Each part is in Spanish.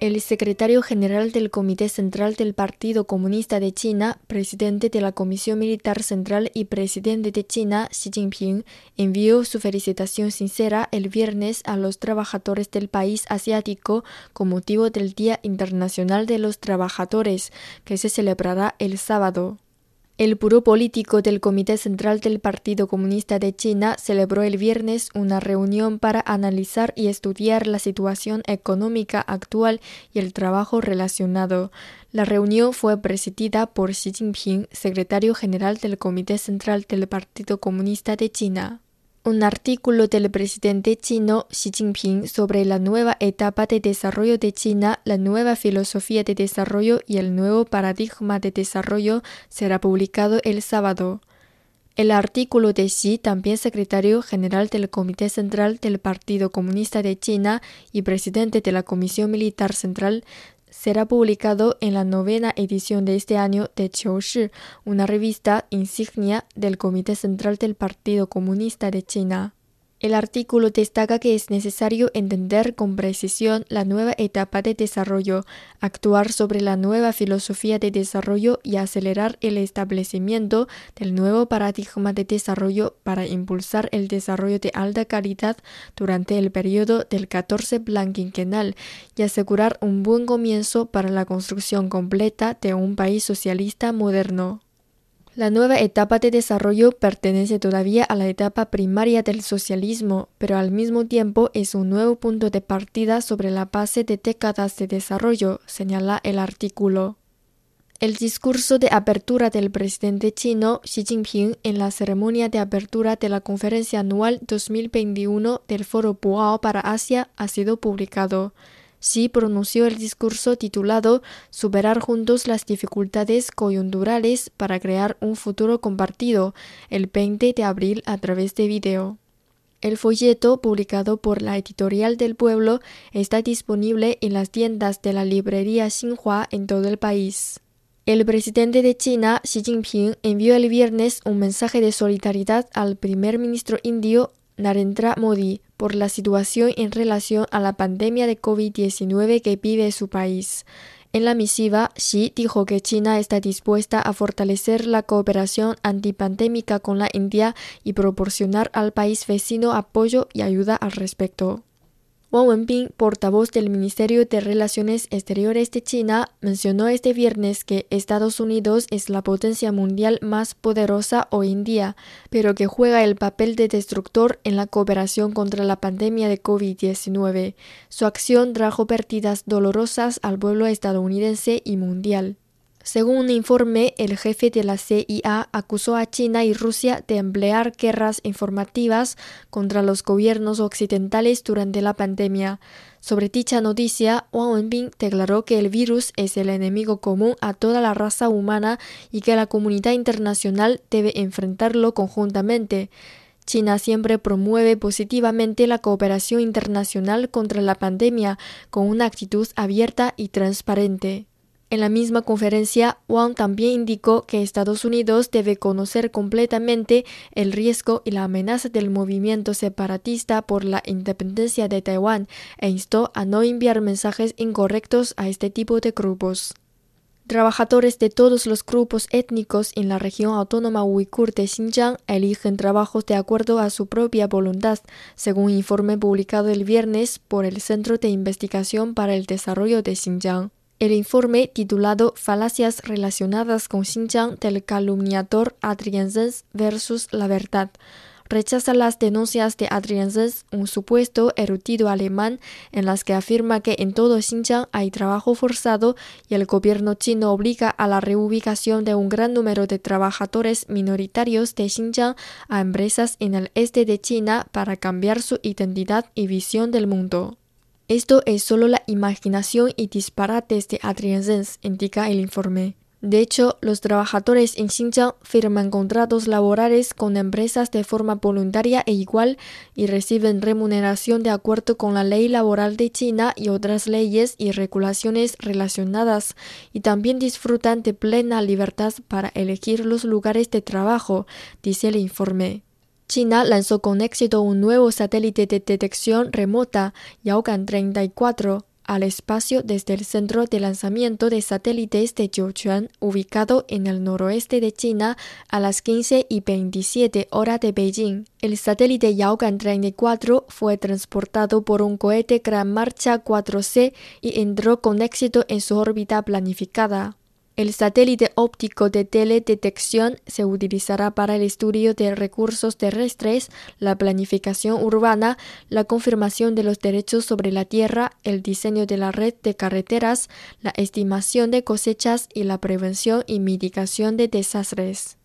El secretario general del Comité Central del Partido Comunista de China, presidente de la Comisión Militar Central y presidente de China, Xi Jinping, envió su felicitación sincera el viernes a los trabajadores del país asiático con motivo del Día Internacional de los Trabajadores, que se celebrará el sábado. El Buró Político del Comité Central del Partido Comunista de China celebró el viernes una reunión para analizar y estudiar la situación económica actual y el trabajo relacionado. La reunión fue presidida por Xi Jinping, secretario general del Comité Central del Partido Comunista de China. Un artículo del presidente chino Xi Jinping sobre la nueva etapa de desarrollo de China, la nueva filosofía de desarrollo y el nuevo paradigma de desarrollo será publicado el sábado. El artículo de Xi, también secretario general del Comité Central del Partido Comunista de China y presidente de la Comisión Militar Central, será publicado en la novena edición de este año de Qiushi, una revista insignia del Comité Central del Partido Comunista de China. El artículo destaca que es necesario entender con precisión la nueva etapa de desarrollo, actuar sobre la nueva filosofía de desarrollo y acelerar el establecimiento del nuevo paradigma de desarrollo para impulsar el desarrollo de alta calidad durante el periodo del 14 Plan quinquenal y asegurar un buen comienzo para la construcción completa de un país socialista moderno. La nueva etapa de desarrollo pertenece todavía a la etapa primaria del socialismo, pero al mismo tiempo es un nuevo punto de partida sobre la base de décadas de desarrollo, señala el artículo. El discurso de apertura del presidente chino Xi Jinping en la ceremonia de apertura de la conferencia anual 2021 del Foro Boao para Asia ha sido publicado. Xi pronunció el discurso titulado Superar juntos las dificultades coyunturales para crear un futuro compartido el 20 de abril a través de video. El folleto, publicado por la Editorial del Pueblo, está disponible en las tiendas de la librería Xinhua en todo el país. El presidente de China, Xi Jinping, envió el viernes un mensaje de solidaridad al primer ministro indio Narendra Modi por la situación en relación a la pandemia de COVID-19 que vive su país. En la misiva, Xi dijo que China está dispuesta a fortalecer la cooperación antipandémica con la India y proporcionar al país vecino apoyo y ayuda al respecto. Wang Wenbin, portavoz del Ministerio de Relaciones Exteriores de China, mencionó este viernes que Estados Unidos es la potencia mundial más poderosa hoy en día, pero que juega el papel de destructor en la cooperación contra la pandemia de COVID-19. Su acción trajo pérdidas dolorosas al pueblo estadounidense y mundial. Según un informe, el jefe de la CIA acusó a China y Rusia de emplear guerras informativas contra los gobiernos occidentales durante la pandemia. Sobre dicha noticia, Wang Wenbin declaró que el virus es el enemigo común a toda la raza humana y que la comunidad internacional debe enfrentarlo conjuntamente. China siempre promueve positivamente la cooperación internacional contra la pandemia con una actitud abierta y transparente. En la misma conferencia, Wang también indicó que Estados Unidos debe conocer completamente el riesgo y la amenaza del movimiento separatista por la independencia de Taiwán e instó a no enviar mensajes incorrectos a este tipo de grupos. Trabajadores de todos los grupos étnicos en la región autónoma uigur de Xinjiang eligen trabajos de acuerdo a su propia voluntad, según informe publicado el viernes por el Centro de Investigación para el Desarrollo de Xinjiang. El informe titulado Falacias relacionadas con Xinjiang del calumniador Adrian Zenz versus la verdad rechaza las denuncias de Adrian Zenz, un supuesto erudito alemán, en las que afirma que en todo Xinjiang hay trabajo forzado y el gobierno chino obliga a la reubicación de un gran número de trabajadores minoritarios de Xinjiang a empresas en el este de China para cambiar su identidad y visión del mundo. Esto es solo la imaginación y disparates de Adrian Zenz, indica el informe. De hecho, los trabajadores en Xinjiang firman contratos laborales con empresas de forma voluntaria e igual y reciben remuneración de acuerdo con la ley laboral de China y otras leyes y regulaciones relacionadas, y también disfrutan de plena libertad para elegir los lugares de trabajo, dice el informe. China lanzó con éxito un nuevo satélite de detección remota, Yaogan 34, al espacio desde el centro de lanzamiento de satélites de Jiuquan, ubicado en el noroeste de China, a las 15 y 27 horas de Beijing. El satélite Yaogan 34 fue transportado por un cohete Gran Marcha 4C y entró con éxito en su órbita planificada. El satélite óptico de teledetección se utilizará para el estudio de recursos terrestres, la planificación urbana, la confirmación de los derechos sobre la tierra, el diseño de la red de carreteras, la estimación de cosechas y la prevención y mitigación de desastres.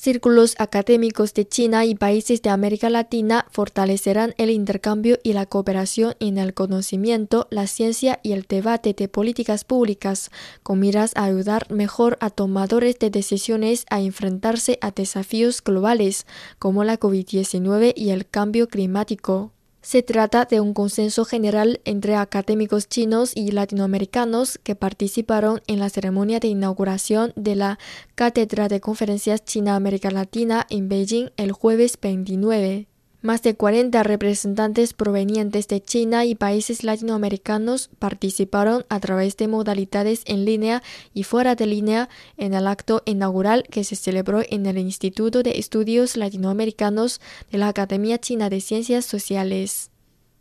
Círculos académicos de China y países de América Latina fortalecerán el intercambio y la cooperación en el conocimiento, la ciencia y el debate de políticas públicas, con miras a ayudar mejor a tomadores de decisiones a enfrentarse a desafíos globales como la COVID-19 y el cambio climático. Se trata de un consenso general entre académicos chinos y latinoamericanos que participaron en la ceremonia de inauguración de la Cátedra de Conferencias China-América Latina en Beijing el jueves 29. Más de 40 representantes provenientes de China y países latinoamericanos participaron a través de modalidades en línea y fuera de línea en el acto inaugural que se celebró en el Instituto de Estudios Latinoamericanos de la Academia China de Ciencias Sociales.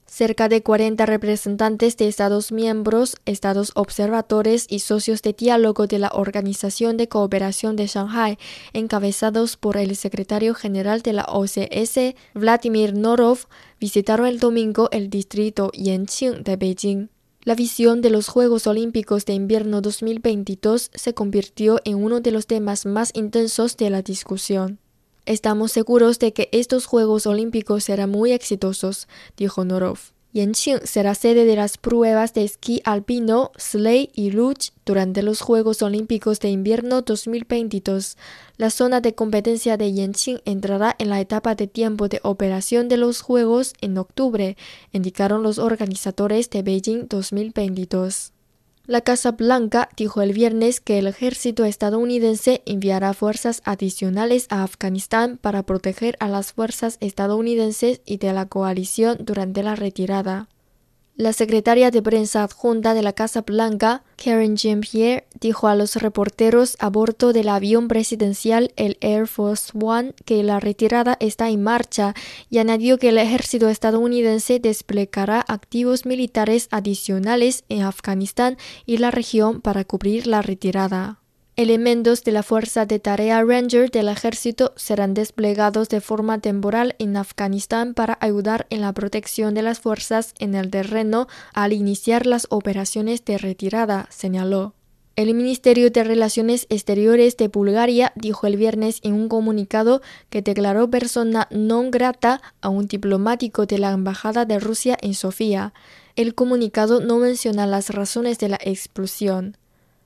Cerca de 40 representantes de Estados miembros, Estados observadores y socios de diálogo de la Organización de Cooperación de Shanghai, encabezados por el secretario general de la OCS, Vladimir Norov, visitaron el domingo el distrito Yanqing de Beijing. La visión de los Juegos Olímpicos de Invierno 2022 se convirtió en uno de los temas más intensos de la discusión. Estamos seguros de que estos Juegos Olímpicos serán muy exitosos, dijo Norov. Yanqing será sede de las pruebas de esquí alpino, sleigh y luge durante los Juegos Olímpicos de Invierno 2022. La zona de competencia de Yanqing entrará en la etapa de tiempo de operación de los Juegos en octubre, indicaron los organizadores de Beijing 2022. La Casa Blanca dijo el viernes que el ejército estadounidense enviará fuerzas adicionales a Afganistán para proteger a las fuerzas estadounidenses y de la coalición durante la retirada. La secretaria de prensa adjunta de la Casa Blanca, Karen Jean-Pierre, dijo a los reporteros a bordo del avión presidencial el Air Force One que la retirada está en marcha y añadió que el ejército estadounidense desplegará activos militares adicionales en Afganistán y la región para cubrir la retirada. Elementos de la Fuerza de Tarea Ranger del Ejército serán desplegados de forma temporal en Afganistán para ayudar en la protección de las fuerzas en el terreno al iniciar las operaciones de retirada, señaló. El Ministerio de Relaciones Exteriores de Bulgaria dijo el viernes en un comunicado que declaró persona non grata a un diplomático de la Embajada de Rusia en Sofía. El comunicado no menciona las razones de la explosión.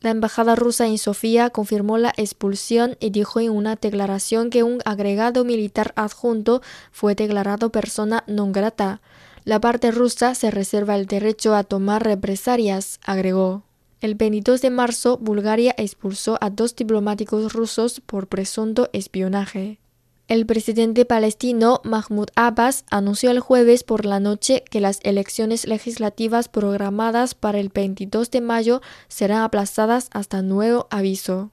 La embajada rusa en Sofía confirmó la expulsión y dijo en una declaración que un agregado militar adjunto fue declarado persona non grata. La parte rusa se reserva el derecho a tomar represalias, agregó. El 22 de marzo, Bulgaria expulsó a dos diplomáticos rusos por presunto espionaje. El presidente palestino Mahmoud Abbas anunció el jueves por la noche que las elecciones legislativas programadas para el 22 de mayo serán aplazadas hasta nuevo aviso.